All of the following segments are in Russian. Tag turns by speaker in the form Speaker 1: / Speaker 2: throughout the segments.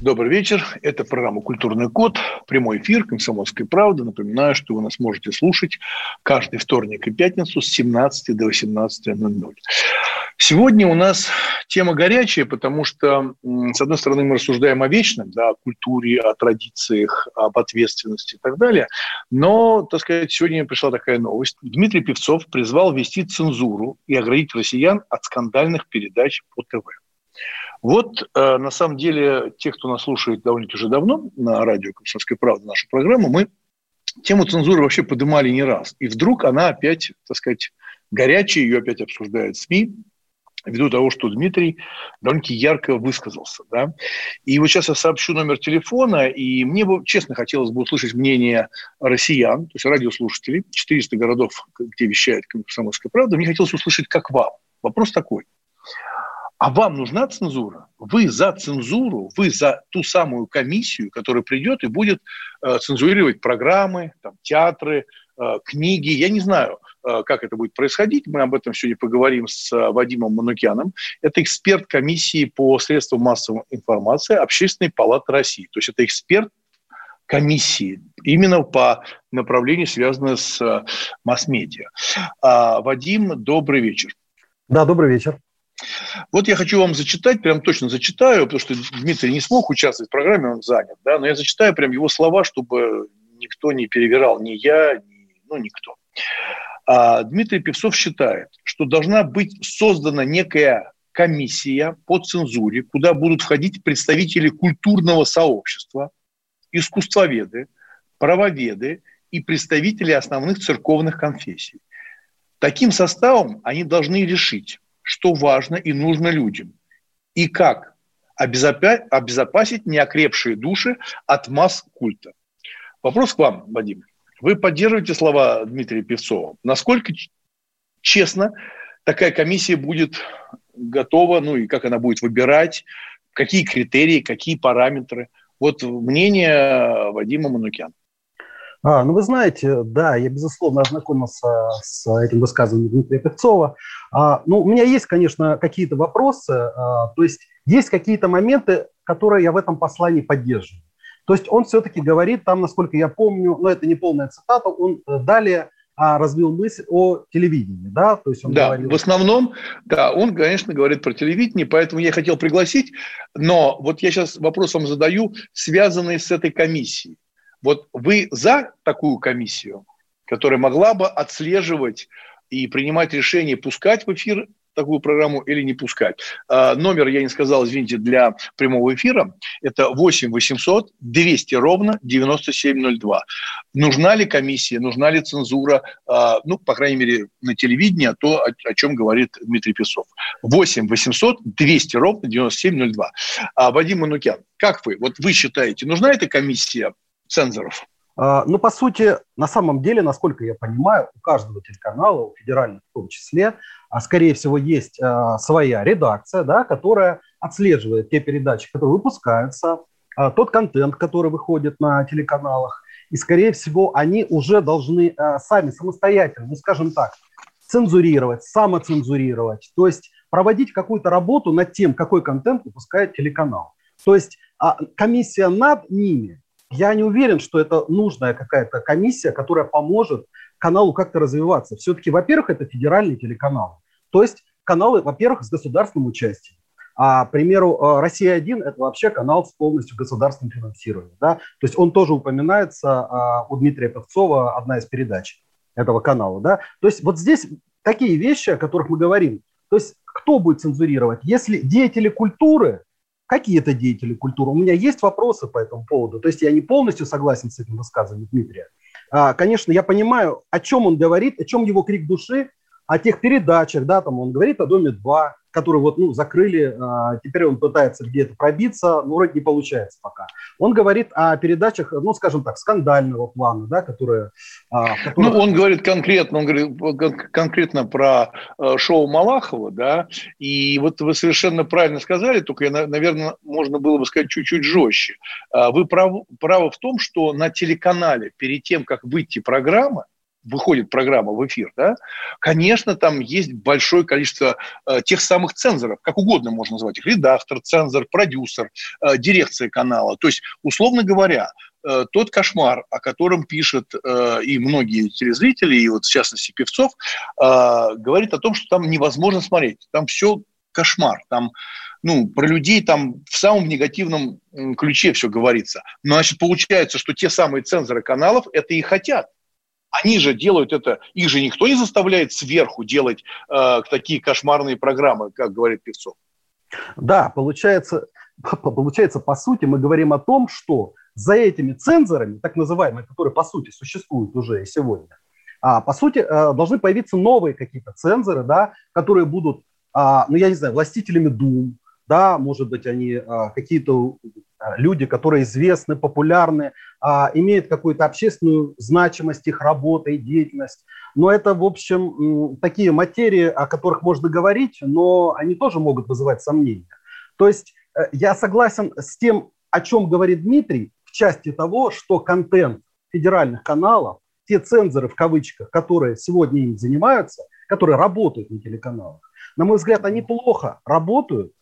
Speaker 1: Добрый вечер. Это программа «Культурный код». Прямой эфир «Комсомольской правды». Напоминаю, что вы нас можете слушать каждый вторник и пятницу с 17 до 18.00. Сегодня у нас тема горячая, потому что, с одной стороны, мы рассуждаем о вечном, да, о культуре, о традициях, об ответственности и так далее. Но, так сказать, сегодня пришла такая новость. Дмитрий Певцов призвал ввести цензуру и оградить россиян от скандальных передач по ТВ. Вот, э, на самом деле, те, кто нас слушает довольно-таки уже давно на радио «Комсомольская правда», нашу программу, мы тему цензуры вообще поднимали не раз. И вдруг она опять, так сказать, горячая, ее опять обсуждают СМИ, ввиду того, что Дмитрий довольно-таки ярко высказался. Да? И вот сейчас я сообщу номер телефона, и мне бы, честно, хотелось бы услышать мнение россиян, то есть радиослушателей, 400 городов, где вещает «Комсомольская правда», мне хотелось услышать, как вам. Вопрос такой. А вам нужна цензура? Вы за цензуру, вы за ту самую комиссию, которая придет и будет э, цензурировать программы, там, театры, э, книги. Я не знаю, э, как это будет происходить. Мы об этом сегодня поговорим с э, Вадимом Манукяном. Это эксперт комиссии по средствам массовой информации Общественной палаты России. То есть это эксперт комиссии именно по направлению, связанному с э, масс-медиа. А, Вадим, добрый вечер.
Speaker 2: Да, добрый вечер.
Speaker 1: Вот я хочу вам зачитать, прям точно зачитаю, потому что Дмитрий не смог участвовать в программе, он занят, да, но я зачитаю прям его слова, чтобы никто не перевирал, ни я, ни, ну, никто. А Дмитрий Певцов считает, что должна быть создана некая комиссия по цензуре, куда будут входить представители культурного сообщества, искусствоведы, правоведы и представители основных церковных конфессий. Таким составом они должны решить, что важно и нужно людям, и как обезопасить неокрепшие души от масс культа. Вопрос к вам, Вадим. Вы поддерживаете слова Дмитрия Певцова? Насколько честно такая комиссия будет готова, ну и как она будет выбирать, какие критерии, какие параметры? Вот мнение Вадима Манукяна.
Speaker 2: А, ну, вы знаете, да, я, безусловно, ознакомился с этим высказыванием Дмитрия Певцова. А, ну, у меня есть, конечно, какие-то вопросы, а, то есть есть какие-то моменты, которые я в этом послании поддерживаю. То есть он все-таки говорит там, насколько я помню, но это не полная цитата, он э, далее а, развил мысль о телевидении, да,
Speaker 1: то есть он да, говорил... в основном, да, он, конечно, говорит про телевидение, поэтому я хотел пригласить, но вот я сейчас вопрос вам задаю, связанный с этой комиссией. Вот вы за такую комиссию, которая могла бы отслеживать и принимать решение, пускать в эфир такую программу или не пускать. А, номер, я не сказал, извините, для прямого эфира, это 8 800 200 ровно 9702. Нужна ли комиссия, нужна ли цензура, а, ну, по крайней мере, на телевидении, а то, о, чем говорит Дмитрий Песов. 8 800 200 ровно 9702. А, Вадим Манукян, как вы? Вот вы считаете, нужна эта комиссия цензоров?
Speaker 2: А, ну, по сути, на самом деле, насколько я понимаю, у каждого телеканала, у федеральных в том числе, а, скорее всего, есть а, своя редакция, да, которая отслеживает те передачи, которые выпускаются, тот контент, который выходит на телеканалах. И, скорее всего, они уже должны сами самостоятельно, ну, скажем так, цензурировать, самоцензурировать, то есть проводить какую-то работу над тем, какой контент выпускает телеканал. То есть комиссия над ними я не уверен, что это нужная какая-то комиссия, которая поможет каналу как-то развиваться. Все-таки, во-первых, это федеральный телеканал. То есть каналы, во-первых, с государственным участием. А, к примеру, э, «Россия-1» – это вообще канал с полностью государственным финансированием. Да? То есть он тоже упоминается а, у Дмитрия Певцова, одна из передач этого канала. Да? То есть вот здесь такие вещи, о которых мы говорим. То есть кто будет цензурировать? Если деятели культуры какие-то деятели культуры. У меня есть вопросы по этому поводу. То есть я не полностью согласен с этим высказыванием Дмитрия. А, конечно, я понимаю, о чем он говорит, о чем его крик души, о тех передачах, да, там он говорит о Доме-2, который вот, ну, закрыли, а, теперь он пытается где-то пробиться, но вроде не получается пока. Он говорит о передачах, ну, скажем так, скандального плана, да, которые...
Speaker 1: А, которые... Ну, он говорит конкретно, он говорит конкретно про э, шоу Малахова, да, и вот вы совершенно правильно сказали, только, наверное, можно было бы сказать чуть-чуть жестче. А, вы правы, правы в том, что на телеканале перед тем, как выйти программа, выходит программа в эфир, да, конечно, там есть большое количество э, тех самых цензоров, как угодно можно назвать их, редактор, цензор, продюсер, э, дирекция канала. То есть, условно говоря, э, тот кошмар, о котором пишут э, и многие телезрители, и вот в частности Певцов, э, говорит о том, что там невозможно смотреть. Там все кошмар. Там ну, про людей там в самом негативном ключе все говорится. Значит, получается, что те самые цензоры каналов это и хотят. Они же делают это, их же никто не заставляет сверху делать э, такие кошмарные программы, как говорит Певцов.
Speaker 2: Да, получается, получается, по сути, мы говорим о том, что за этими цензорами, так называемыми, которые по сути существуют уже и сегодня, а, по сути, э, должны появиться новые какие-то цензоры, да, которые будут, а, ну, я не знаю, властителями дум, да, может быть, они а, какие-то люди, которые известны, популярны, а, имеют какую-то общественную значимость их работа и деятельность. Но это, в общем, такие материи, о которых можно говорить, но они тоже могут вызывать сомнения. То есть э, я согласен с тем, о чем говорит Дмитрий, в части того, что контент федеральных каналов, те цензоры в кавычках, которые сегодня им занимаются, которые работают на телеканалах, на мой взгляд, они плохо работают,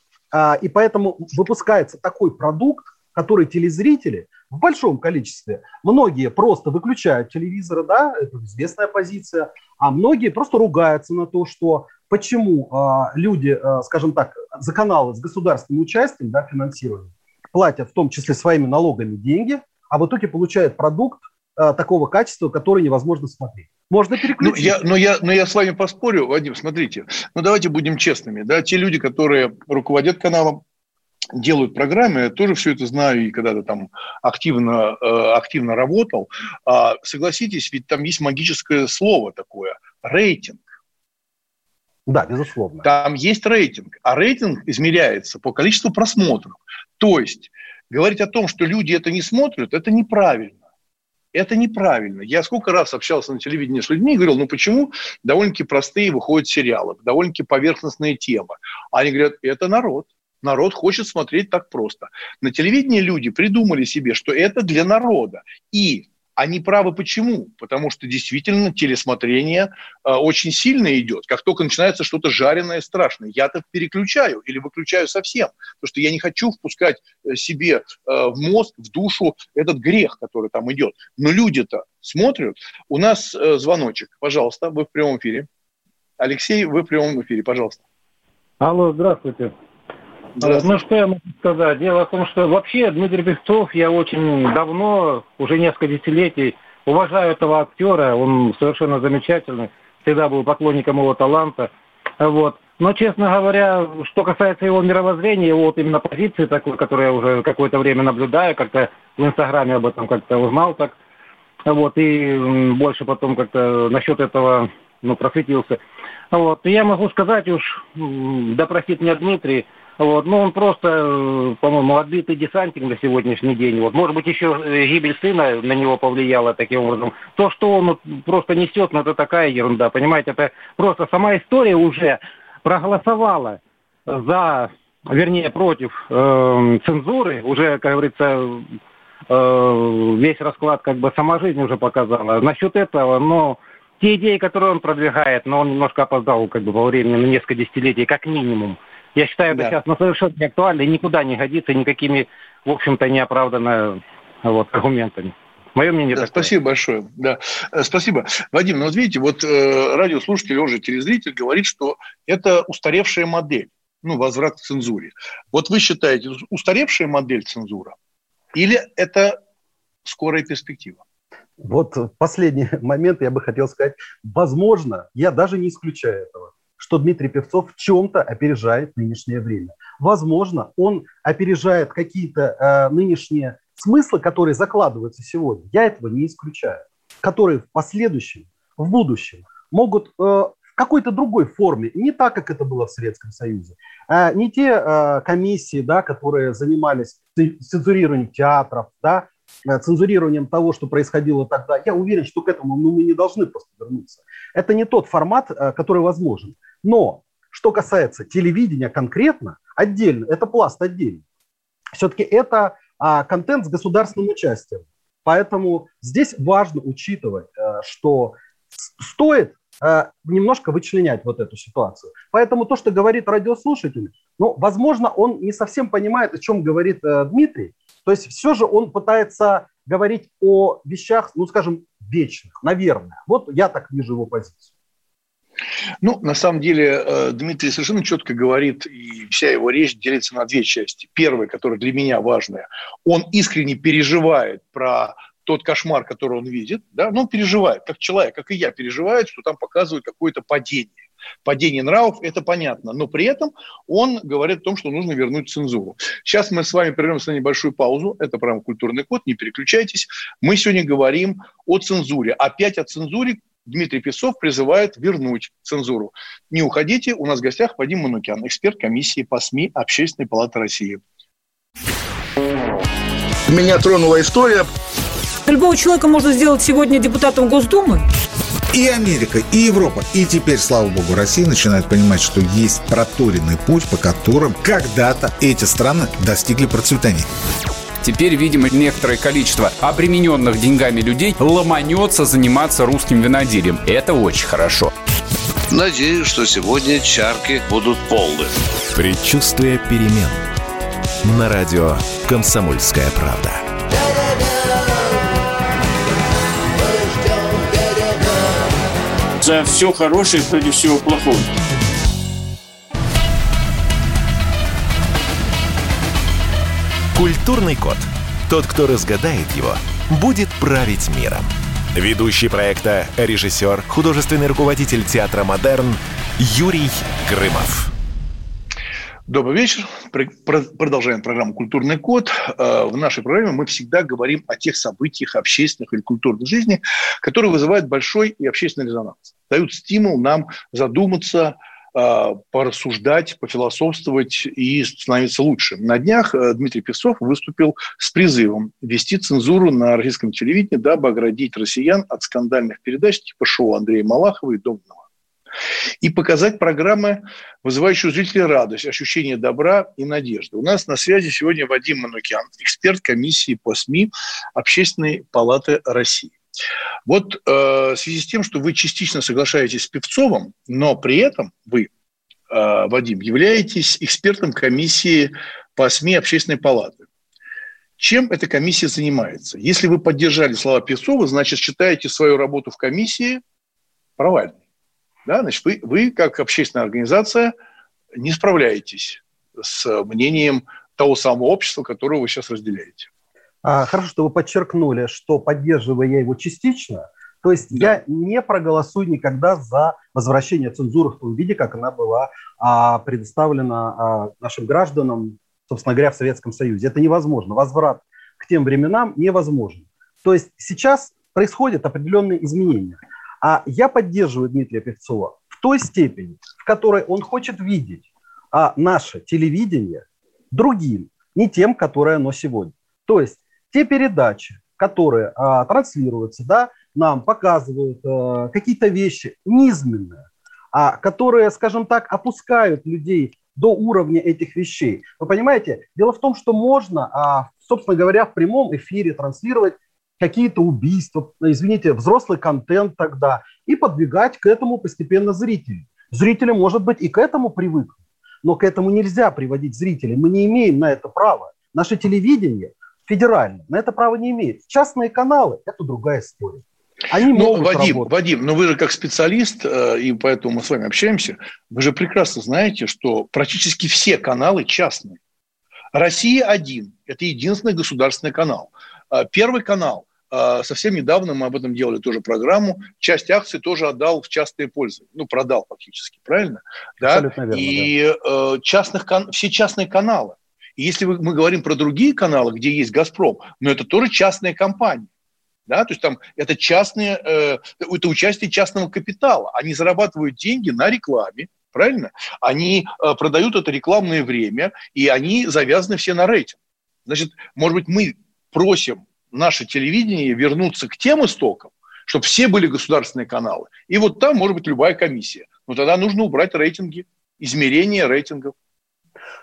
Speaker 2: и поэтому выпускается такой продукт, который телезрители в большом количестве, многие просто выключают телевизоры, да, это известная позиция, а многие просто ругаются на то, что почему а, люди, а, скажем так, за каналы с государственным участием, да, финансированием, платят в том числе своими налогами деньги, а в итоге получают продукт такого качества, который невозможно смотреть. Можно переключить.
Speaker 1: Ну, я, но, я, но я с вами поспорю, Вадим, смотрите. Ну, давайте будем честными. Да, те люди, которые руководят каналом, делают программы, я тоже все это знаю и когда-то там активно, э, активно работал. А, согласитесь, ведь там есть магическое слово такое – рейтинг.
Speaker 2: Да, безусловно.
Speaker 1: Там есть рейтинг, а рейтинг измеряется по количеству просмотров. То есть говорить о том, что люди это не смотрят, это неправильно. Это неправильно. Я сколько раз общался на телевидении с людьми и говорил, ну почему довольно-таки простые выходят сериалы, довольно-таки поверхностные темы. Они говорят, это народ. Народ хочет смотреть так просто. На телевидении люди придумали себе, что это для народа. И они правы почему? Потому что действительно телесмотрение э, очень сильно идет. Как только начинается что-то жареное, страшное, я-то переключаю или выключаю совсем. Потому что я не хочу впускать э, себе э, в мозг, в душу этот грех, который там идет. Но люди-то смотрят. У нас э, звоночек. Пожалуйста, вы в прямом эфире. Алексей, вы в прямом эфире, пожалуйста.
Speaker 3: Алло, здравствуйте. Ну, что я могу сказать? Дело в том, что вообще Дмитрий Певцов, я очень давно, уже несколько десятилетий, уважаю этого актера, он совершенно замечательный, всегда был поклонником его таланта. Вот. Но, честно говоря, что касается его мировоззрения, его вот именно позиции такой, которую я уже какое-то время наблюдаю, как-то в Инстаграме об этом как-то узнал так, вот, и больше потом как-то насчет этого, ну, просветился. Вот, и я могу сказать уж, да простит меня Дмитрий, вот, ну, он просто, э, по-моему, отбитый десантник на сегодняшний день. Вот, может быть, еще э, гибель сына на него повлияла таким образом. То, что он просто несет, ну, это такая ерунда, понимаете? Это просто сама история уже проголосовала за, вернее, против э, цензуры. Уже, как говорится, э, весь расклад как бы сама жизнь уже показала. Насчет этого, но те идеи, которые он продвигает, но он немножко опоздал как бы во времени на несколько десятилетий, как минимум. Я считаю, да. это сейчас ну, совершенно не актуально и никуда не годится никакими, в общем-то, неоправданными вот, аргументами.
Speaker 1: Мое мнение да, такое. Спасибо большое. Да. Э, спасибо. Вадим, ну вот видите, вот э, радиослушатель, уже телезритель говорит, что это устаревшая модель, ну, возврат к цензуре. Вот вы считаете, устаревшая модель цензура или это скорая перспектива?
Speaker 2: Вот последний момент я бы хотел сказать, возможно, я даже не исключаю этого что Дмитрий Певцов в чем-то опережает нынешнее время. Возможно, он опережает какие-то э, нынешние смыслы, которые закладываются сегодня. Я этого не исключаю. Которые в последующем, в будущем могут э, в какой-то другой форме, не так, как это было в Советском Союзе. А, не те а, комиссии, да, которые занимались цензурированием театров, да, э, цензурированием того, что происходило тогда. Я уверен, что к этому ну, мы не должны просто вернуться. Это не тот формат, э, который возможен. Но что касается телевидения конкретно, отдельно, это пласт отдельно. Все-таки это а, контент с государственным участием. Поэтому здесь важно учитывать, э, что стоит э, немножко вычленять вот эту ситуацию. Поэтому то, что говорит радиослушатель, ну, возможно, он не совсем понимает, о чем говорит э, Дмитрий. То есть все же он пытается говорить о вещах, ну, скажем, вечных, наверное. Вот я так вижу его позицию.
Speaker 1: Ну, на самом деле, э, Дмитрий совершенно четко говорит, и вся его речь делится на две части. Первая, которая для меня важная, он искренне переживает про тот кошмар, который он видит, да, он переживает, как человек, как и я, переживает, что там показывают какое-то падение. Падение нравов, это понятно, но при этом он говорит о том, что нужно вернуть цензуру. Сейчас мы с вами прервемся на небольшую паузу, это прям культурный код, не переключайтесь. Мы сегодня говорим о цензуре, опять о цензуре, Дмитрий Песцов призывает вернуть цензуру. Не уходите, у нас в гостях Вадим Манукян, эксперт комиссии по СМИ Общественной палаты России.
Speaker 4: Меня тронула история.
Speaker 5: Любого человека можно сделать сегодня депутатом Госдумы.
Speaker 4: И Америка, и Европа, и теперь, слава богу, Россия начинает понимать, что есть проторенный путь, по которым когда-то эти страны достигли процветания.
Speaker 6: Теперь, видимо, некоторое количество обремененных деньгами людей ломанется заниматься русским виноделием. Это очень хорошо.
Speaker 7: Надеюсь, что сегодня чарки будут полны.
Speaker 8: Предчувствие перемен. На радио «Комсомольская правда».
Speaker 9: За все хорошее против всего плохого.
Speaker 8: Культурный код. Тот, кто разгадает его, будет править миром. Ведущий проекта, режиссер, художественный руководитель театра «Модерн» Юрий Грымов.
Speaker 1: Добрый вечер. Продолжаем программу «Культурный код». Э, в нашей программе мы всегда говорим о тех событиях общественных или культурной жизни, которые вызывают большой и общественный резонанс, дают стимул нам задуматься, порассуждать, пофилософствовать и становиться лучше. На днях э, Дмитрий Песцов выступил с призывом ввести цензуру на российском телевидении, дабы оградить россиян от скандальных передач типа шоу Андрея Малахова и Домного и показать программы, вызывающие у зрителей радость, ощущение добра и надежды. У нас на связи сегодня Вадим Манукян, эксперт комиссии по СМИ Общественной палаты России. Вот э, в связи с тем, что вы частично соглашаетесь с Певцовым, но при этом вы, э, Вадим, являетесь экспертом комиссии по СМИ Общественной палаты. Чем эта комиссия занимается? Если вы поддержали слова Певцова, значит, считаете свою работу в комиссии провальной. Да? Значит, вы, вы, как общественная организация, не справляетесь с мнением того самого общества, которое вы сейчас разделяете.
Speaker 2: А, хорошо, что вы подчеркнули, что поддерживаю я его частично. То есть да. я не проголосую никогда за возвращение цензуры в том виде, как она была а, предоставлена а, нашим гражданам, собственно говоря, в Советском Союзе. Это невозможно. Возврат к тем временам невозможен. То есть сейчас происходят определенные изменения. А я поддерживаю Дмитрия Певцова в той степени, в которой он хочет видеть а, наше телевидение другим, не тем, которое оно сегодня. То есть те передачи, которые а, транслируются, да, нам показывают а, какие-то вещи низменные, а, которые, скажем так, опускают людей до уровня этих вещей. Вы понимаете, дело в том, что можно, а, собственно говоря, в прямом эфире транслировать какие-то убийства, извините, взрослый контент тогда, и подвигать к этому постепенно зрителей. Зрители, может быть, и к этому привыкнут, но к этому нельзя приводить зрителей. Мы не имеем на это права. Наше телевидение – федеральный на это право не имеет. Частные каналы – это другая история.
Speaker 1: Они ну, Вадим, работать. Вадим, но вы же как специалист, э, и поэтому мы с вами общаемся, вы же прекрасно знаете, что практически все каналы частные. Россия один – это единственный государственный канал. Э, первый канал э, – совсем недавно мы об этом делали тоже программу. Часть акций тоже отдал в частное пользование. Ну, продал фактически, правильно? Да? Абсолютно верно, и да. частных, все частные каналы. И если мы говорим про другие каналы, где есть «Газпром», но это тоже частная компания. Да, то есть там это частные, э, это участие частного капитала. Они зарабатывают деньги на рекламе, правильно? Они э, продают это рекламное время, и они завязаны все на рейтинг. Значит, может быть, мы просим наше телевидение вернуться к тем истокам, чтобы все были государственные каналы. И вот там может быть любая комиссия. Но тогда нужно убрать рейтинги, измерение рейтингов.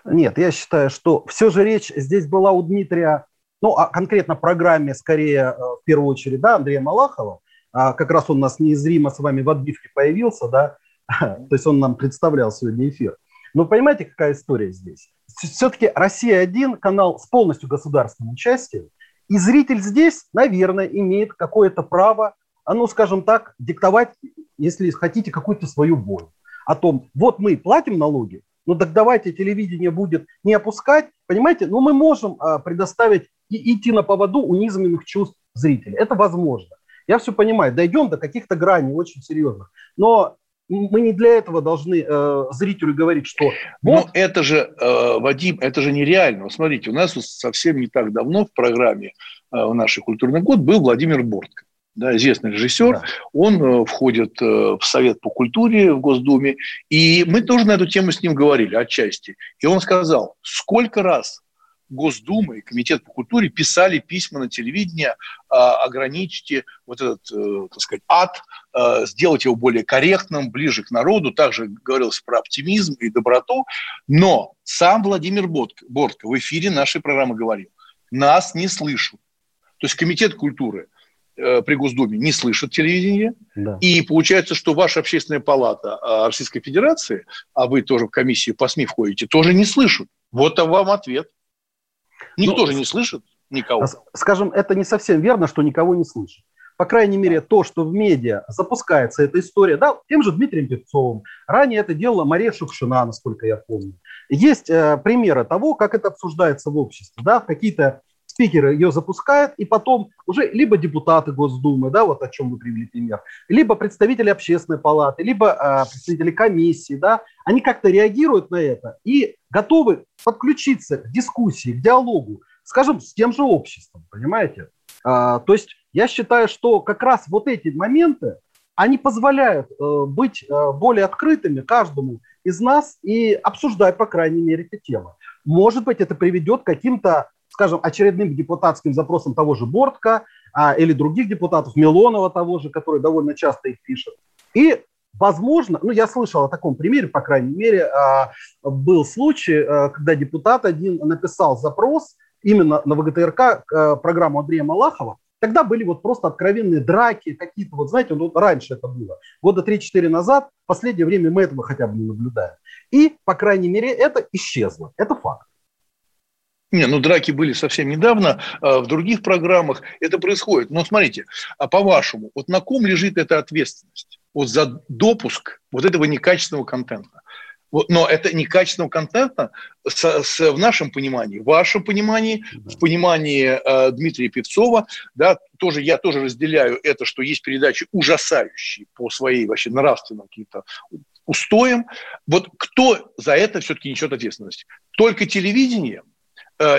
Speaker 2: Нет, я считаю, что все же речь здесь была у Дмитрия, ну, а конкретно программе, скорее, э, в первую очередь, да, Андрея Малахова. А как раз он у нас неизримо с вами в отбивке появился, да, то есть он нам представлял сегодня эфир. Но понимаете, какая история здесь? Все-таки «Россия-1» канал с полностью государственным участием, и зритель здесь, наверное, имеет какое-то право, а ну, скажем так, диктовать, если хотите, какую-то свою волю. О том, вот мы платим налоги, ну так давайте телевидение будет не опускать, понимаете, но мы можем а, предоставить и идти на поводу унизанных чувств зрителей. Это возможно. Я все понимаю, дойдем до каких-то граней очень серьезных. Но мы не для этого должны э, зрителю говорить, что...
Speaker 1: Вот... Но это же, э, Вадим, это же нереально. Смотрите, у нас совсем не так давно в программе э, в нашей «Культурный год» был Владимир Бортко. Да, известный режиссер, да. он э, входит э, в Совет по культуре в Госдуме, и мы тоже на эту тему с ним говорили отчасти. И он сказал, сколько раз Госдума и Комитет по культуре писали письма на телевидение, а, ограничьте вот этот, э, так сказать, ад, сделать его более корректным, ближе к народу. Также говорилось про оптимизм и доброту. Но сам Владимир Бортко, в эфире нашей программы говорил, нас не слышат. То есть Комитет культуры при Госдуме не слышит телевидение. Да. И получается, что ваша общественная палата Российской Федерации, а вы тоже в комиссию по СМИ входите, тоже не слышат. Вот вам ответ. Никто ну, же не слышит никого.
Speaker 2: Скажем, это не совсем верно, что никого не слышит. По крайней мере, то, что в медиа запускается эта история, да, тем же Дмитрием Певцовым. Ранее это делала Мария Шукшина, насколько я помню. Есть э, примеры того, как это обсуждается в обществе. Да, какие-то спикеры ее запускают, и потом уже либо депутаты Госдумы, да, вот о чем вы привели пример, либо представители общественной палаты, либо э, представители комиссии, да, они как-то реагируют на это и готовы подключиться к дискуссии, к диалогу, скажем, с тем же обществом, понимаете? А, то есть я считаю, что как раз вот эти моменты, они позволяют э, быть э, более открытыми каждому из нас и обсуждать, по крайней мере, эти темы. Может быть, это приведет к каким-то скажем, очередным депутатским запросом того же Бортка а, или других депутатов, Милонова того же, который довольно часто их пишет. И Возможно, ну я слышал о таком примере, по крайней мере, а, был случай, а, когда депутат один написал запрос именно на ВГТРК а, программу Андрея Малахова. Тогда были вот просто откровенные драки, какие-то, вот знаете, ну, раньше это было, года 3-4 назад, в последнее время мы этого хотя бы не наблюдаем. И, по крайней мере, это исчезло. Это факт.
Speaker 1: Не, ну драки были совсем недавно, а в других программах это происходит. Но смотрите, а по-вашему, вот на ком лежит эта ответственность? Вот за допуск вот этого некачественного контента. Но это некачественного контента с, с, в нашем понимании, в вашем понимании, в понимании э, Дмитрия Певцова, да, тоже я тоже разделяю это, что есть передачи ужасающие по своей вообще нравственным каким-то устоям. Вот кто за это все-таки несет ответственность? Только телевидение –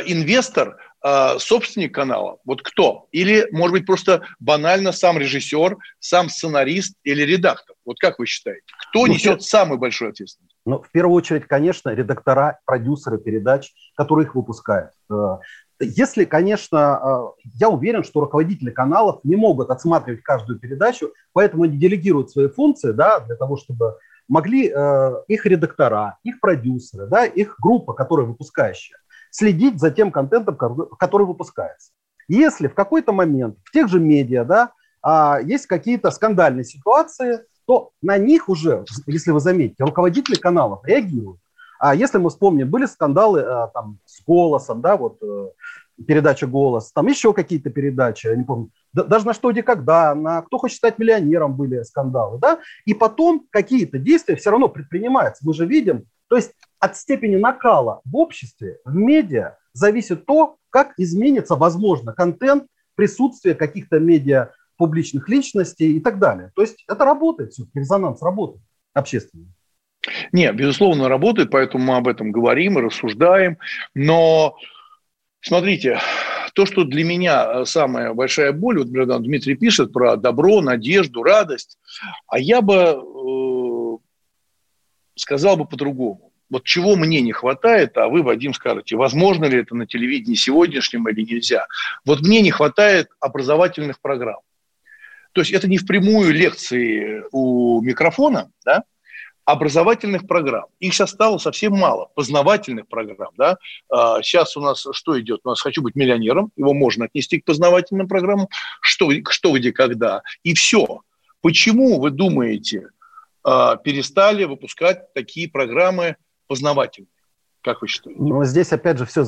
Speaker 1: инвестор, э, собственник канала? Вот кто? Или, может быть, просто банально сам режиссер, сам сценарист или редактор? Вот как вы считаете? Кто ну, несет самую большую ответственность?
Speaker 2: Ну, в первую очередь, конечно, редактора, продюсеры передач, которые их выпускают. Э, если, конечно, я уверен, что руководители каналов не могут отсматривать каждую передачу, поэтому они делегируют свои функции да, для того, чтобы могли их редактора, их продюсеры, да, их группа, которая выпускающая, следить за тем контентом, который выпускается. Если в какой-то момент в тех же медиа да, а, есть какие-то скандальные ситуации, то на них уже, если вы заметите, руководители каналов реагируют. А если мы вспомним, были скандалы а, там, с голосом, да, вот э, передача «Голос», там еще какие-то передачи, я не помню, даже на «Что, где, когда», на «Кто хочет стать миллионером» были скандалы, да, и потом какие-то действия все равно предпринимаются. Мы же видим, то есть от степени накала в обществе, в медиа, зависит то, как изменится, возможно, контент, присутствие каких-то медиа публичных личностей и так далее. То есть это работает, все резонанс работает общественный.
Speaker 1: Нет, безусловно, работает, поэтому мы об этом говорим и рассуждаем. Но смотрите, То, что для меня самая большая боль, вот Дмитрий пишет про добро, надежду, радость, а я бы э, сказал бы по-другому. Вот чего мне не хватает, а вы, Вадим, скажете, возможно ли это на телевидении сегодняшнем или нельзя. Вот мне не хватает образовательных программ. То есть это не впрямую лекции у микрофона, да, образовательных программ. Их сейчас стало совсем мало, познавательных программ. Да? Сейчас а, у нас что идет? У нас «Хочу быть миллионером», его можно отнести к познавательным программам, что, что где, когда, и все. Почему, вы думаете, а, перестали выпускать такие программы познавательные? Как вы считаете?
Speaker 2: Ну, здесь, опять же, все,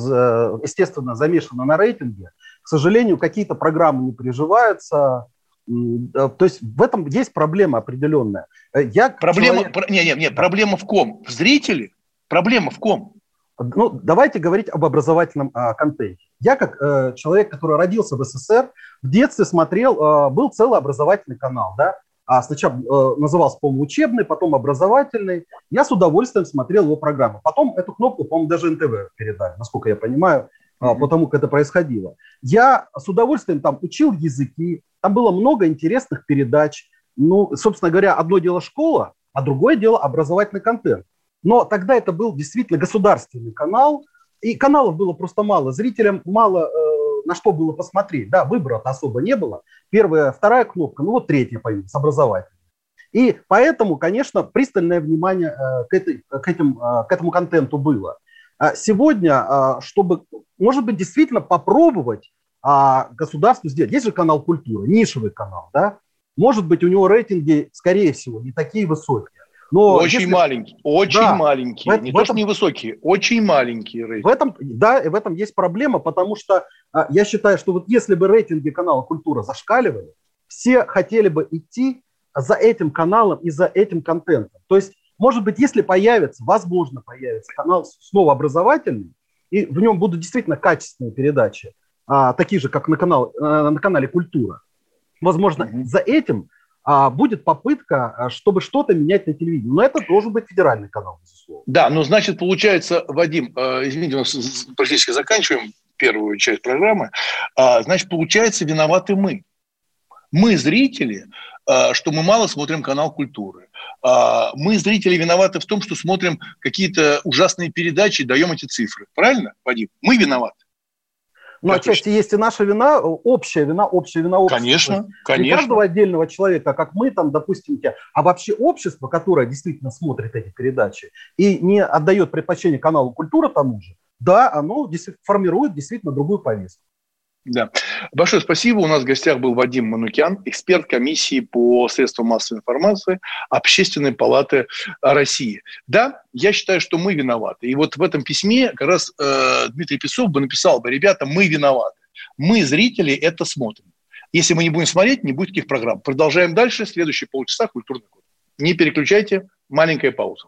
Speaker 2: естественно, замешано на рейтинге. К сожалению, какие-то программы не приживаются, то есть в этом есть проблема определенная.
Speaker 1: Э, я проблема, человек... не, не, не, проблема в ком? В зрителе? Проблема в ком?
Speaker 2: Ну, давайте говорить об образовательном а, контенте. Я как э, человек, который родился в СССР, в детстве смотрел, э, был целый образовательный канал, да, а сначала э, назывался, по-моему, учебный, потом образовательный. Я с удовольствием смотрел его программу. Потом эту кнопку, по-моему, даже НТВ передали, насколько я понимаю, mm-hmm. потому как это происходило. Я с удовольствием там учил языки, там было много интересных передач. Ну, собственно говоря, одно дело школа, а другое дело образовательный контент. Но тогда это был действительно государственный канал, и каналов было просто мало, зрителям мало э, на что было посмотреть. Да, выбора-то особо не было. Первая, вторая кнопка, ну вот третья появилась, образовательная. И поэтому, конечно, пристальное внимание э, к, этой, к, этим, э, к этому контенту было. А сегодня, э, чтобы, может быть, действительно попробовать а государству сделать. Есть же канал культуры, нишевый канал, да? Может быть, у него рейтинги, скорее всего, не такие высокие.
Speaker 1: Но очень если... маленькие, очень да, маленькие, в, не в то, этом... что невысокие, очень маленькие
Speaker 2: рейтинги. В этом, да, в этом есть проблема, потому что а, я считаю, что вот если бы рейтинги канала «Культура» зашкаливали, все хотели бы идти за этим каналом и за этим контентом. То есть, может быть, если появится, возможно, появится канал снова образовательный, и в нем будут действительно качественные передачи, а, такие же, как на, канал, э, на канале «Культура». Возможно, mm-hmm. за этим а, будет попытка, а, чтобы что-то менять на телевидении. Но это должен быть федеральный канал,
Speaker 1: безусловно. Да, ну, значит, получается, Вадим, э, извините, мы практически заканчиваем первую часть программы. А, значит, получается, виноваты мы. Мы, зрители, э, что мы мало смотрим канал культуры. Мы, зрители, виноваты в том, что смотрим какие-то ужасные передачи и даем эти цифры. Правильно, Вадим? Мы виноваты.
Speaker 2: Но как отчасти есть и наша вина, общая вина, общая вина общества.
Speaker 1: Конечно, конечно. Не
Speaker 2: каждого отдельного человека, как мы там, допустим, а вообще общество, которое действительно смотрит эти передачи и не отдает предпочтение каналу «Культура» тому же, да, оно формирует действительно другую повестку.
Speaker 1: Да. Большое спасибо. У нас в гостях был Вадим Манукян, эксперт комиссии по средствам массовой информации Общественной палаты России. Да, я считаю, что мы виноваты. И вот в этом письме как раз э, Дмитрий Песов бы написал бы, ребята, мы виноваты. Мы, зрители, это смотрим. Если мы не будем смотреть, не будет таких программ. Продолжаем дальше. Следующие полчаса культурный год. Не переключайте. Маленькая пауза.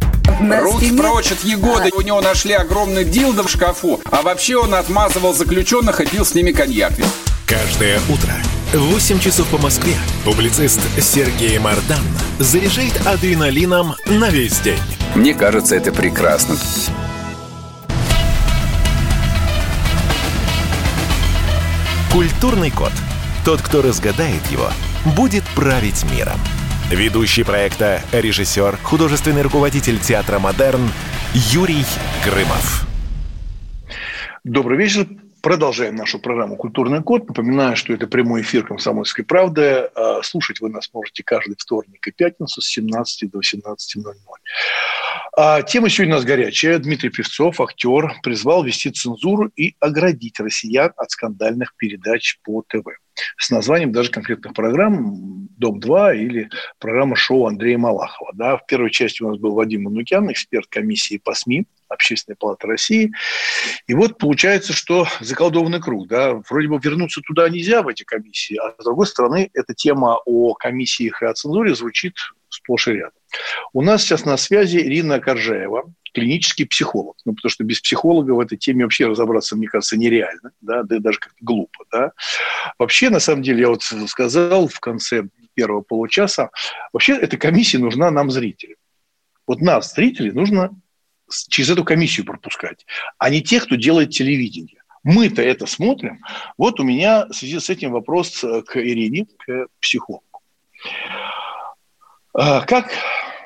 Speaker 6: Руки прочь от Егоды. А. У него нашли огромный дилдо в шкафу. А вообще он отмазывал заключенных и пил с ними коньяк.
Speaker 8: Каждое утро в 8 часов по Москве публицист Сергей Мардан заряжает адреналином на весь день.
Speaker 6: Мне кажется, это прекрасно.
Speaker 8: Культурный код. Тот, кто разгадает его, будет править миром. Ведущий проекта, режиссер, художественный руководитель театра «Модерн» Юрий Грымов.
Speaker 1: Добрый вечер. Продолжаем нашу программу «Культурный код». Напоминаю, что это прямой эфир «Комсомольской правды». А, слушать вы нас можете каждый вторник и пятницу с 17 до 18.00. А, тема сегодня у нас горячая. Дмитрий Певцов, актер, призвал вести цензуру и оградить россиян от скандальных передач по ТВ с названием даже конкретных программ «Дом-2» или программа шоу Андрея Малахова. Да, в первой части у нас был Вадим Манукян, эксперт комиссии по СМИ Общественной палаты России. И вот получается, что заколдованный круг. Да? Вроде бы вернуться туда нельзя, в эти комиссии, а с другой стороны, эта тема о комиссиях и о цензуре звучит сплошь и рядом. У нас сейчас на связи Ирина Коржаева, клинический психолог. Ну, потому что без психолога в этой теме вообще разобраться, мне кажется, нереально, да, да даже как-то глупо, да. Вообще, на самом деле, я вот сказал в конце первого получаса, вообще эта комиссия нужна нам, зрителям. Вот нас, зрителей, нужно через эту комиссию пропускать, а не тех, кто делает телевидение. Мы-то это смотрим. Вот у меня в связи с этим вопрос к Ирине, к психологу. А, как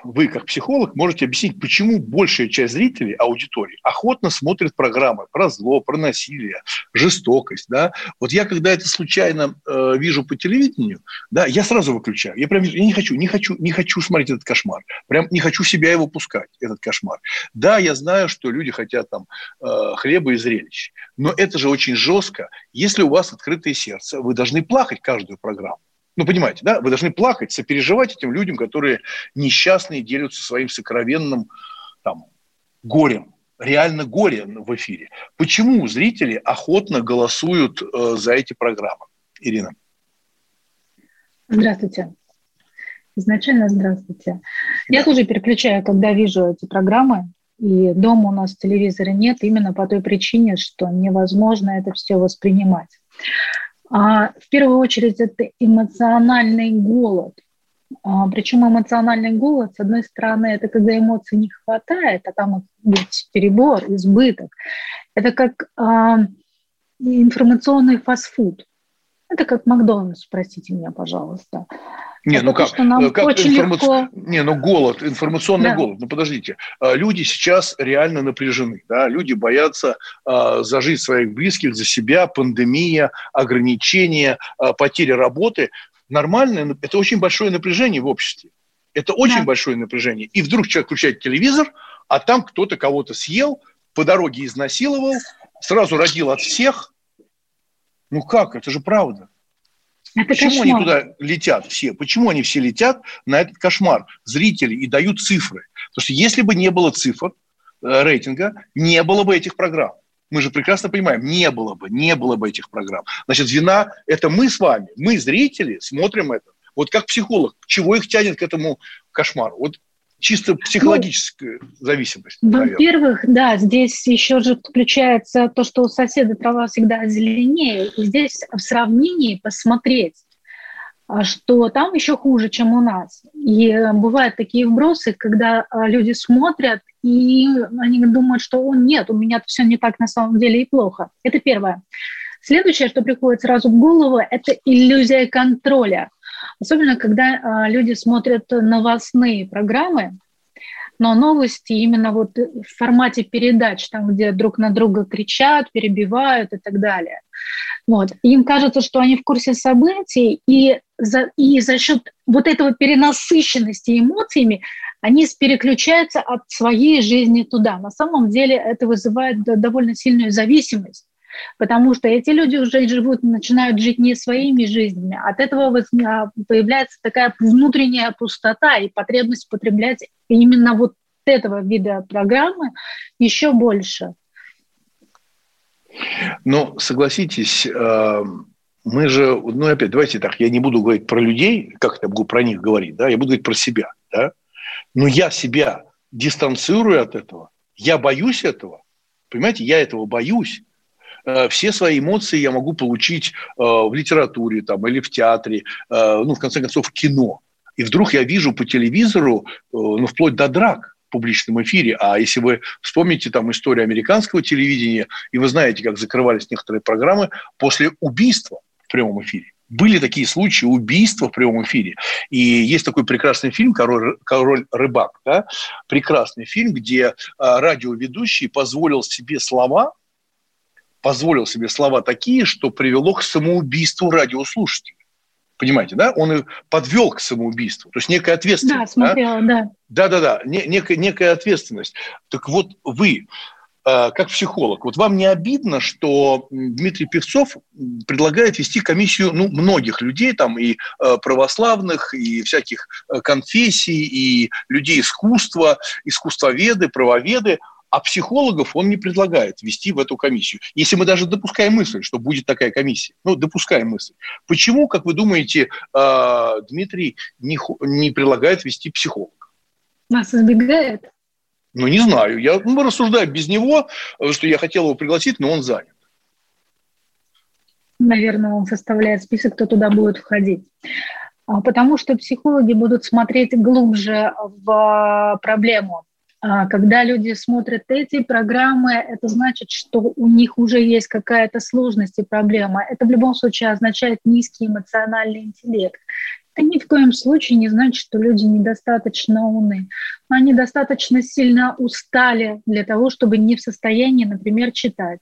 Speaker 1: вы, как психолог, можете объяснить, почему большая часть зрителей, аудитории, охотно смотрит программы про зло, про насилие, жестокость, да? Вот я, когда это случайно э, вижу по телевидению, да, я сразу выключаю. Я прям я не хочу, не хочу, не хочу смотреть этот кошмар. Прям не хочу себя его пускать, этот кошмар. Да, я знаю, что люди хотят там э, хлеба и зрелищ, но это же очень жестко. Если у вас открытое сердце, вы должны плакать каждую программу. Ну, понимаете, да? Вы должны плакать, сопереживать этим людям, которые несчастные делятся своим сокровенным там, горем, реально горе в эфире. Почему зрители охотно голосуют э, за эти программы? Ирина.
Speaker 10: Здравствуйте. Изначально здравствуйте. Да. Я тоже переключаю, когда вижу эти программы, и дома у нас телевизора нет, именно по той причине, что невозможно это все воспринимать. А, в первую очередь это эмоциональный голод. А, причем эмоциональный голод, с одной стороны, это когда эмоций не хватает, а там быть перебор, избыток. Это как а, информационный фастфуд. Это как Макдональдс, спросите меня, пожалуйста.
Speaker 1: Не, ну как, что нам как очень легко... Не, ну голод, информационный да. голод. Ну подождите, а, люди сейчас реально напряжены, да, люди боятся э, зажить своих близких, за себя, пандемия, ограничения, э, потеря работы. Нормально, это очень большое напряжение в обществе. Это очень да. большое напряжение. И вдруг человек включает телевизор, а там кто-то кого-то съел, по дороге изнасиловал, сразу родил от всех. Ну как, это же правда. Это Почему кошмар. они туда летят все? Почему они все летят на этот кошмар? Зрители и дают цифры. Потому что если бы не было цифр э, рейтинга, не было бы этих программ. Мы же прекрасно понимаем, не было бы, не было бы этих программ. Значит, вина – это мы с вами, мы, зрители, смотрим это. Вот как психолог, чего их тянет к этому кошмару? Вот чисто психологическая ну, зависимость.
Speaker 10: Во-первых, да, здесь еще же включается то, что у соседа трава всегда зеленее. И здесь в сравнении посмотреть, а, что там еще хуже, чем у нас. И э, бывают такие вбросы, когда а, люди смотрят, и они думают, что О, нет, у меня все не так на самом деле и плохо. Это первое. Следующее, что приходит сразу в голову, это иллюзия контроля. Особенно, когда а, люди смотрят новостные программы, но новости именно вот в формате передач, там, где друг на друга кричат, перебивают и так далее. Вот. Им кажется, что они в курсе событий, и за, и за счет вот этого перенасыщенности эмоциями они переключаются от своей жизни туда. На самом деле это вызывает довольно сильную зависимость потому что эти люди уже живут, начинают жить не своими жизнями. От этого появляется такая внутренняя пустота и потребность потреблять именно вот этого вида программы еще больше.
Speaker 1: Ну, согласитесь, э, мы же, ну, опять, давайте так, я не буду говорить про людей, как я могу про них говорить, да, я буду говорить про себя, да, но я себя дистанцирую от этого, я боюсь этого, понимаете, я этого боюсь, все свои эмоции я могу получить э, в литературе там, или в театре, э, ну, в конце концов, в кино. И вдруг я вижу по телевизору, ну, вплоть до драк в публичном эфире. А если вы вспомните там историю американского телевидения, и вы знаете, как закрывались некоторые программы после убийства в прямом эфире. Были такие случаи убийства в прямом эфире. И есть такой прекрасный фильм «Король, Король рыбак». Да? Прекрасный фильм, где радиоведущий позволил себе слова, позволил себе слова такие, что привело к самоубийству радиослушателя. Понимаете, да? Он их подвел к самоубийству. То есть некая ответственность. Да, смотрела, да. Да-да-да, некая, некая ответственность. Так вот вы, э, как психолог, вот вам не обидно, что Дмитрий Певцов предлагает вести комиссию ну, многих людей, там и э, православных, и всяких э, конфессий, и людей искусства, искусствоведы, правоведы, а психологов он не предлагает ввести в эту комиссию. Если мы даже допускаем мысль, что будет такая комиссия, ну, допускаем мысль. Почему, как вы думаете, а, Дмитрий не, не предлагает ввести психолога?
Speaker 10: Нас избегает?
Speaker 1: Ну, не знаю. Я, мы рассуждаем без него, что я хотел его пригласить, но он занят.
Speaker 10: Наверное, он составляет список, кто туда будет входить. А, потому что психологи будут смотреть глубже в проблему. А, когда люди смотрят эти программы, это значит, что у них уже есть какая-то сложность и проблема. Это в любом случае означает низкий эмоциональный интеллект. Это ни в коем случае не значит, что люди недостаточно умны. Они достаточно сильно устали для того, чтобы не в состоянии, например, читать.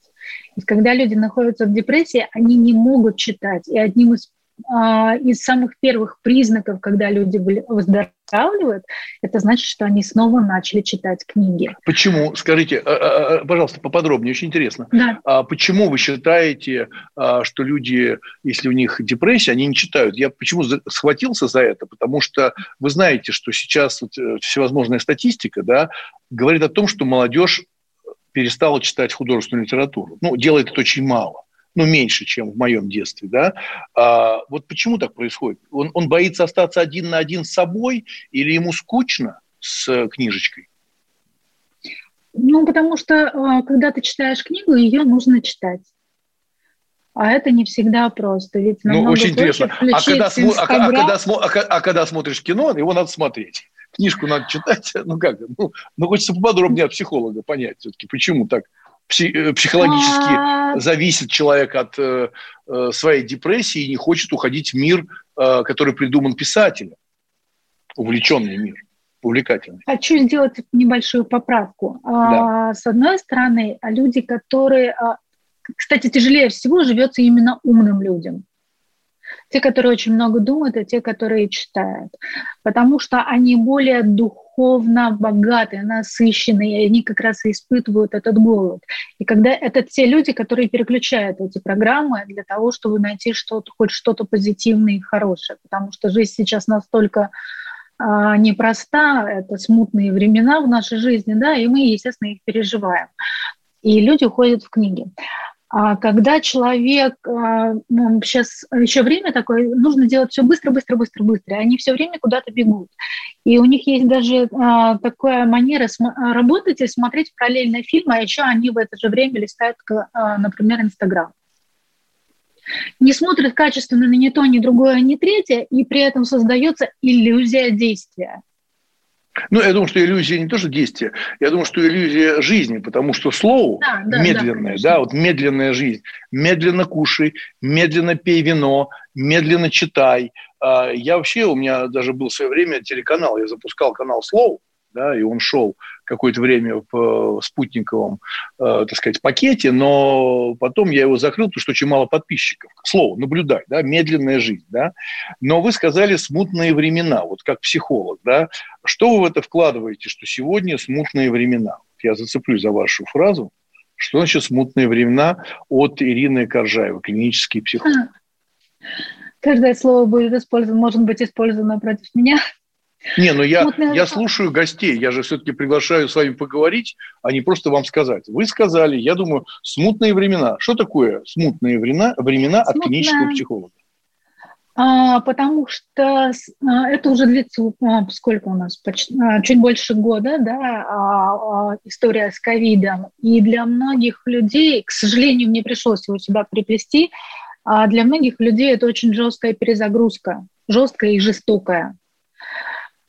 Speaker 10: И когда люди находятся в депрессии, они не могут читать. И одним из из самых первых признаков, когда люди выздоравливают, это значит, что они снова начали читать книги.
Speaker 1: Почему? Скажите, а, а, пожалуйста, поподробнее, очень интересно. Да. А почему вы считаете, что люди, если у них депрессия, они не читают? Я почему схватился за это? Потому что вы знаете, что сейчас э, всевозможная статистика да, говорит о том, что молодежь перестала читать художественную литературу. Ну, делает это очень мало ну, меньше, чем в моем детстве, да, а, вот почему так происходит? Он, он боится остаться один на один с собой или ему скучно с э, книжечкой?
Speaker 10: Ну, потому что, а, когда ты читаешь книгу, ее нужно читать. А это не всегда просто. Ведь
Speaker 1: ну, очень интересно. А когда, смо- а, а, когда, а, а когда смотришь кино, его надо смотреть. Книжку надо читать. Ну как? Ну, ну хочется поподробнее от психолога понять все-таки, почему так Э, психологически а... зависит человек от э, э, своей депрессии и не хочет уходить в мир, э, который придуман писателем, увлеченный мир, увлекательный.
Speaker 10: Хочу сделать небольшую поправку. А, да. А, с одной стороны, люди, которые, а, кстати, тяжелее всего живется именно умным людям. Те, которые очень много думают, и те, которые читают. Потому что они более духовно богатые, насыщенные, и они как раз и испытывают этот голод. И когда это те люди, которые переключают эти программы для того, чтобы найти что-то, хоть что-то позитивное и хорошее. Потому что жизнь сейчас настолько а, непроста, это смутные времена в нашей жизни, да, и мы, естественно, их переживаем. И люди уходят в книги. А когда человек, а, ну, сейчас еще время такое, нужно делать все быстро, быстро, быстро, быстро, они все время куда-то бегут. И у них есть даже а, такая манера работать и смотреть параллельно фильмы, а еще они в это же время листают, например, Инстаграм. Не смотрят качественно ни то, ни другое, ни третье, и при этом создается иллюзия действия.
Speaker 1: Ну, я думаю, что иллюзия не то, что действие, я думаю, что иллюзия жизни, потому что слово да, да, медленное, да, да, вот медленная жизнь, медленно кушай, медленно пей вино, медленно читай. А, я вообще, у меня даже был в свое время телеканал, я запускал канал «Слово», да, и он шел какое-то время в спутниковом, э, так сказать, пакете, но потом я его закрыл, потому что очень мало подписчиков. Слово, наблюдать, да, медленная жизнь, да. Но вы сказали смутные времена, вот как психолог, да. Что вы в это вкладываете, что сегодня смутные времена? Я зацеплю за вашу фразу. Что значит смутные времена от Ирины Коржаевой, клинический психолог?
Speaker 10: Каждое слово будет использовано, может быть использовано против меня.
Speaker 1: Не, ну я, я слушаю гостей, я же все-таки приглашаю с вами поговорить, а не просто вам сказать. Вы сказали, я думаю, смутные времена. Что такое смутные времена, времена от клинического психолога?
Speaker 10: А, потому что а, это уже длится, а, сколько у нас, почти, а, чуть больше года, да, история с ковидом. И для многих людей, к сожалению, мне пришлось его сюда приплести, а для многих людей это очень жесткая перезагрузка, жесткая и жестокая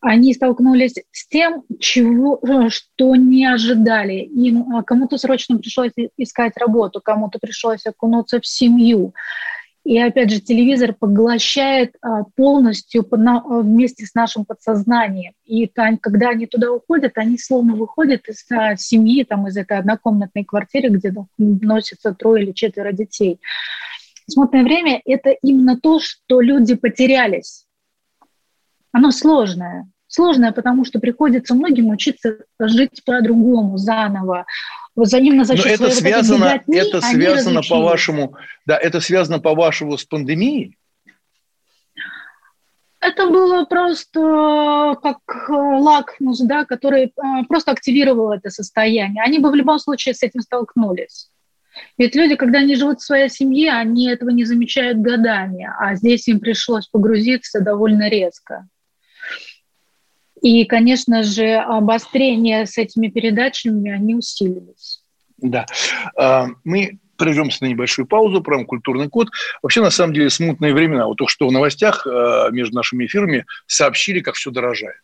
Speaker 10: они столкнулись с тем, чего, что не ожидали. Им а, кому-то срочно пришлось искать работу, кому-то пришлось окунуться в семью. И опять же, телевизор поглощает а, полностью вместе с нашим подсознанием. И когда они туда уходят, они словно выходят из а, семьи, там, из этой однокомнатной квартиры, где носится трое или четверо детей. Смутное время – это именно то, что люди потерялись. Оно сложное сложное, потому что приходится многим учиться жить по-другому, заново.
Speaker 1: Взаимно за счет Но это связано, вот это связано по-вашему, да, это связано по-вашему с пандемией?
Speaker 10: Это было просто как лакмус, да, который просто активировал это состояние. Они бы в любом случае с этим столкнулись. Ведь люди, когда они живут в своей семье, они этого не замечают годами, а здесь им пришлось погрузиться довольно резко. И, конечно же, обострение с этими передачами, они усилились.
Speaker 1: Да. А, мы прервемся на небольшую паузу, прям культурный код. Вообще, на самом деле, смутные времена. Вот то, что в новостях а, между нашими эфирами сообщили, как все дорожает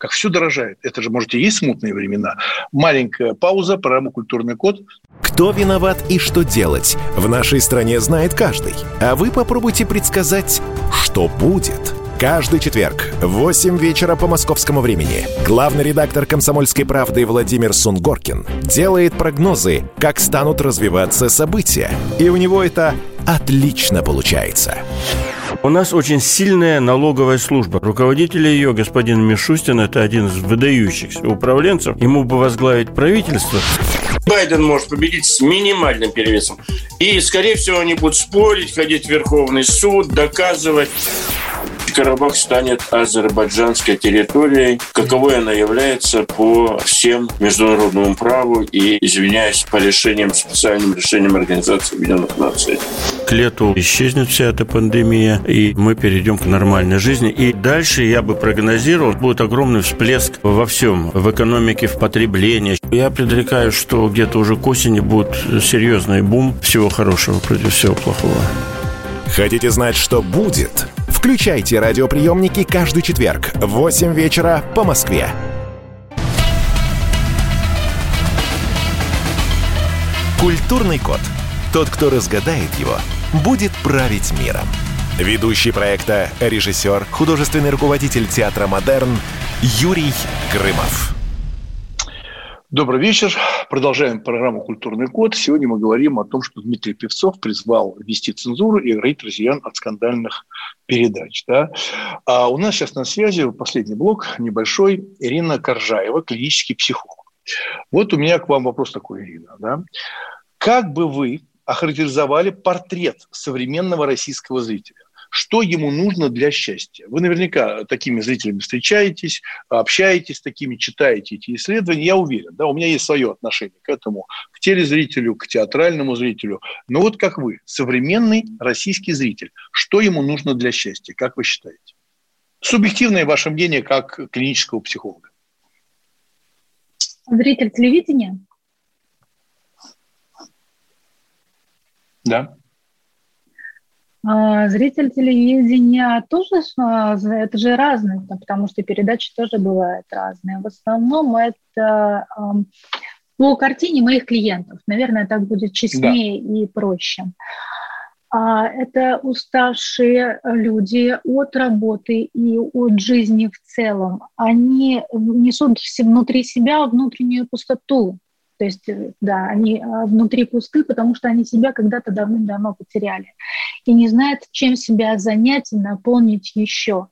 Speaker 1: как все дорожает. Это же, может, и есть смутные времена. Маленькая пауза, программа «Культурный код».
Speaker 8: Кто виноват и что делать, в нашей стране знает каждый. А вы попробуйте предсказать, что будет – Каждый четверг в 8 вечера по московскому времени главный редактор «Комсомольской правды» Владимир Сунгоркин делает прогнозы, как станут развиваться события. И у него это отлично получается.
Speaker 11: У нас очень сильная налоговая служба. Руководитель ее, господин Мишустин, это один из выдающихся управленцев. Ему бы возглавить правительство.
Speaker 9: Байден может победить с минимальным перевесом. И, скорее всего, они будут спорить, ходить в Верховный суд, доказывать. Карабах станет азербайджанской территорией, каковой она является по всем международному праву и, извиняюсь, по решениям, специальным решениям Организации Объединенных Наций.
Speaker 11: К лету исчезнет вся эта пандемия, и мы перейдем к нормальной жизни. И дальше, я бы прогнозировал, будет огромный всплеск во всем, в экономике, в потреблении. Я предрекаю, что где-то уже к осени будет серьезный бум всего хорошего против всего плохого.
Speaker 8: Хотите знать, что будет? Включайте радиоприемники каждый четверг в 8 вечера по Москве. Культурный код. Тот, кто разгадает его, будет править миром. Ведущий проекта, режиссер, художественный руководитель театра «Модерн» Юрий Грымов.
Speaker 1: Добрый вечер. Продолжаем программу «Культурный код». Сегодня мы говорим о том, что Дмитрий Певцов призвал ввести цензуру и оградить россиян от скандальных передач. Да? А у нас сейчас на связи последний блок небольшой. Ирина Коржаева, клинический психолог. Вот у меня к вам вопрос такой, Ирина. Да? Как бы вы охарактеризовали портрет современного российского зрителя? что ему нужно для счастья. Вы наверняка такими зрителями встречаетесь, общаетесь с такими, читаете эти исследования, я уверен. Да, у меня есть свое отношение к этому, к телезрителю, к театральному зрителю. Но вот как вы, современный российский зритель, что ему нужно для счастья, как вы считаете? Субъективное ваше мнение как клинического психолога.
Speaker 10: Зритель телевидения?
Speaker 1: Да.
Speaker 10: А, зритель телевидения тоже, а, это же разные, потому что передачи тоже бывают разные. В основном это по картине моих клиентов. Наверное, так будет честнее да. и проще. А, это уставшие люди от работы и от жизни в целом. Они несут внутри себя внутреннюю пустоту. То есть, э, да, они а, внутри пусты, потому что они себя когда-то давным-давно потеряли и не знают, чем себя занять и наполнить еще.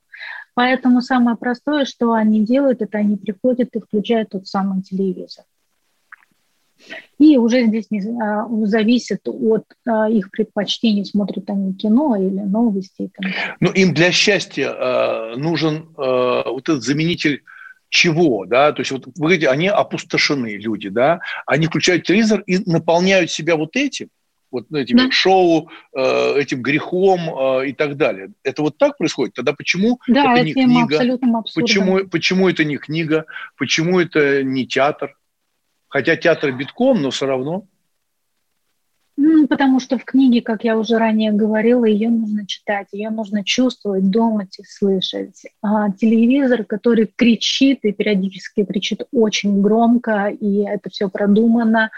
Speaker 10: Поэтому самое простое, что они делают, это они приходят и включают тот самый телевизор. И уже здесь не, а, зависит от а, их предпочтений, смотрят они кино или новости.
Speaker 1: Ну, им для счастья э, нужен э, вот этот заменитель чего, да, то есть вот вы говорите, они опустошены, люди, да, они включают телевизор и наполняют себя вот этим, вот этим да. шоу, э, этим грехом э, и так далее. Это вот так происходит? Тогда почему
Speaker 10: да,
Speaker 1: это не книга? Почему, почему это не книга? Почему это не театр? Хотя театр битком, но все равно.
Speaker 10: Ну, потому что в книге, как я уже ранее говорила, ее нужно читать, ее нужно чувствовать, думать и слышать. А телевизор, который кричит и периодически кричит очень громко, и это все продумано,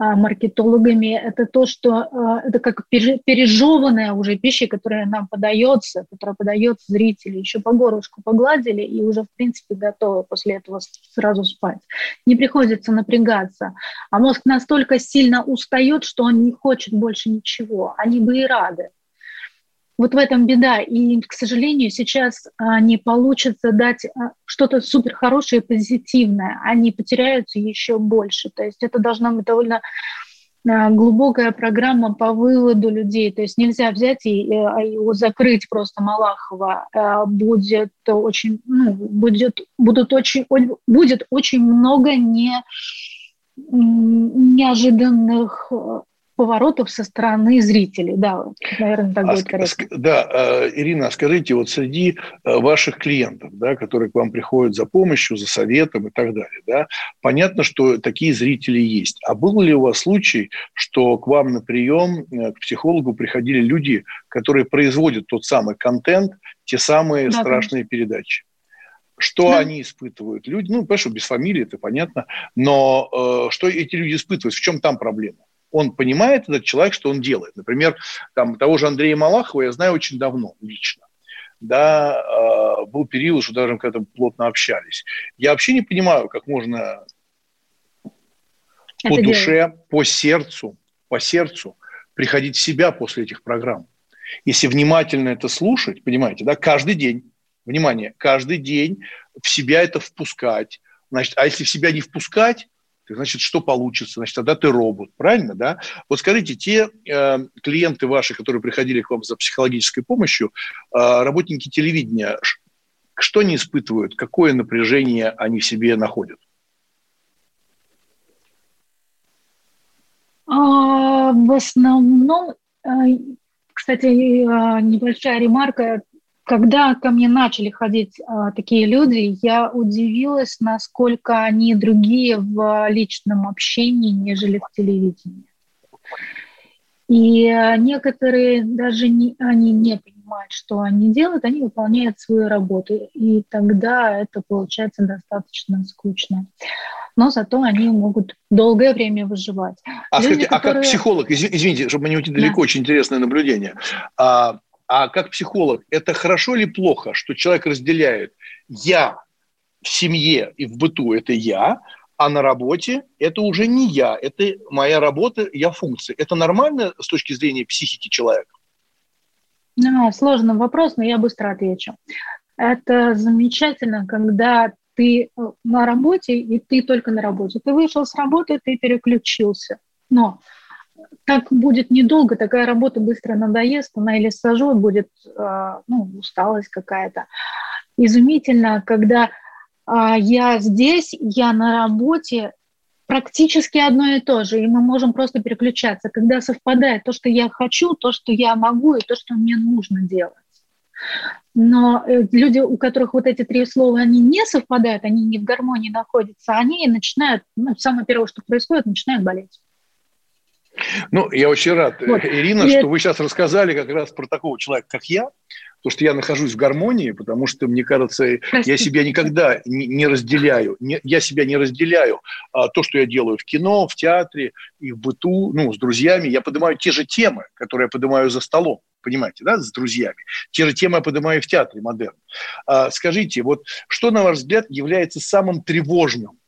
Speaker 10: маркетологами, это то, что а, это как пережеванная уже пища, которая нам подается, которая подается зрителю. Еще по горлышку погладили и уже, в принципе, готовы после этого сразу спать. Не приходится напрягаться. А мозг настолько сильно устает, что он не хочет больше ничего. Они бы и рады. Вот в этом беда. И, к сожалению, сейчас а, не получится дать а, что-то супер хорошее и позитивное. Они потеряются еще больше. То есть это должна быть довольно глубокая программа по выводу людей. То есть нельзя взять и, и закрыть просто Малахова. Будет очень, ну, будет, будут очень, будет очень много не, неожиданных поворотов со стороны зрителей. Да, наверное, так а будет корректно.
Speaker 1: Да, э, Ирина, скажите, вот среди э, ваших клиентов, да, которые к вам приходят за помощью, за советом и так далее, да, понятно, что такие зрители есть. А был ли у вас случай, что к вам на прием, э, к психологу приходили люди, которые производят тот самый контент, те самые да, страшные конечно. передачи? Что да. они испытывают? Люди, ну, конечно, без фамилии, это понятно, но э, что эти люди испытывают? В чем там проблема? Он понимает, этот человек, что он делает. Например, там, того же Андрея Малахова я знаю очень давно лично. Да, э, был период, что даже когда плотно общались. Я вообще не понимаю, как можно Это по душе, делает. по сердцу, по сердцу приходить в себя после этих программ. Если внимательно это слушать, понимаете, да, каждый день, внимание, каждый день в себя это впускать. Значит, а если в себя не впускать, значит, что получится? Значит, тогда ты робот, правильно, да? Вот скажите, те э, клиенты ваши, которые приходили к вам за психологической помощью, э, работники телевидения, что они испытывают? Какое напряжение они в себе находят?
Speaker 10: А, в основном, э, кстати, э, небольшая ремарка когда ко мне начали ходить а, такие люди, я удивилась, насколько они другие в личном общении, нежели в телевидении. И некоторые даже не, они не понимают, что они делают, они выполняют свою работу. И тогда это получается достаточно скучно. Но зато они могут долгое время выживать.
Speaker 1: А, Люди, скажите, которые... а как психолог, извините, чтобы не уйти далеко, да. очень интересное наблюдение. А, а как психолог, это хорошо или плохо, что человек разделяет я в семье и в быту это я, а на работе это уже не я, это моя работа, я функция. Это нормально с точки зрения психики человека?
Speaker 10: Ну, сложный вопрос, но я быстро отвечу. Это замечательно, когда ты э, на работе, и ты только на работе. Ты вышел с работы, ты переключился. Но так будет недолго, такая работа быстро надоест, она или сожжет, будет а, ну, усталость какая-то. Изумительно, когда а, я здесь, я на работе, практически одно и то же, и мы можем просто переключаться, когда совпадает то, что я хочу, то, что я могу, и то, что мне нужно делать. Но э, люди, у которых вот эти три слова, они не совпадают, они не в гармонии находятся, они начинают, ну, самое первое, что происходит, начинают болеть.
Speaker 1: Ну, я очень рад, вот. Ирина, и что вы сейчас рассказали как раз про такого человека, как я, то, что я нахожусь в гармонии, потому что, мне кажется, Простите. я себя никогда не, не разделяю. Не, я себя не разделяю. А, то, что я делаю в кино, в театре и в быту, ну, с друзьями, я поднимаю те же темы, которые я поднимаю за столом понимаете, да, с друзьями. Те же темы я поднимаю в театре модерн. А, скажите, вот что, на ваш взгляд, является самым тревожным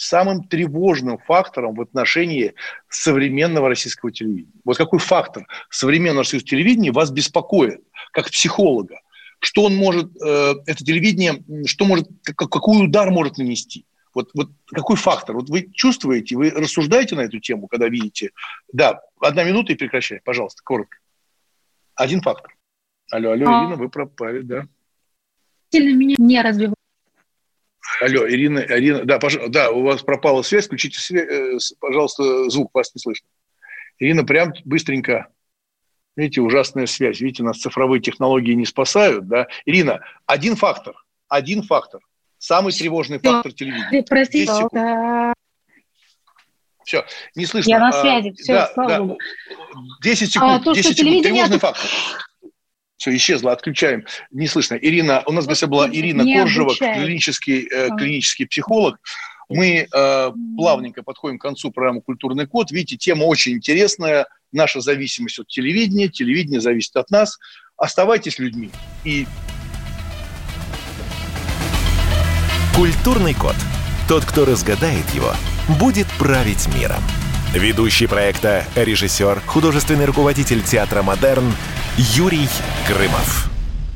Speaker 1: самым тревожным фактором в отношении современного российского телевидения? Вот какой фактор современного российского телевидения вас беспокоит, как психолога? Что он может, э, это телевидение, что может, какой удар может нанести? Вот, вот какой фактор? Вот вы чувствуете, вы рассуждаете на эту тему, когда видите? Да, одна минута и прекращай, пожалуйста, коротко. Один фактор. Алло, алло, а... Ирина, вы пропали, да?
Speaker 10: Сильно меня не развивает
Speaker 1: Алло, Ирина, Ирина, да, пож... да, у вас пропала связь, включите, э, пожалуйста, звук, вас не слышно. Ирина, прям быстренько. Видите, ужасная связь. Видите, нас цифровые технологии не спасают, да. Ирина, один фактор, один фактор, самый тревожный фактор телевидения.
Speaker 10: Простите, да.
Speaker 1: Все, не слышно.
Speaker 10: Я на связи, все,
Speaker 1: да, слава да. Богу. 10 секунд, а, то, 10 секунд, тревожный фактор. Все, исчезло, отключаем. Не слышно. Ирина, у нас в гостях была Ирина не Коржева, клинический, э, клинический психолог. Мы э, плавненько подходим к концу программы «Культурный код». Видите, тема очень интересная. Наша зависимость от телевидения. Телевидение зависит от нас. Оставайтесь людьми. И...
Speaker 8: «Культурный код». Тот, кто разгадает его, будет править миром. Ведущий проекта, режиссер, художественный руководитель театра «Модерн» Юрий Грымов.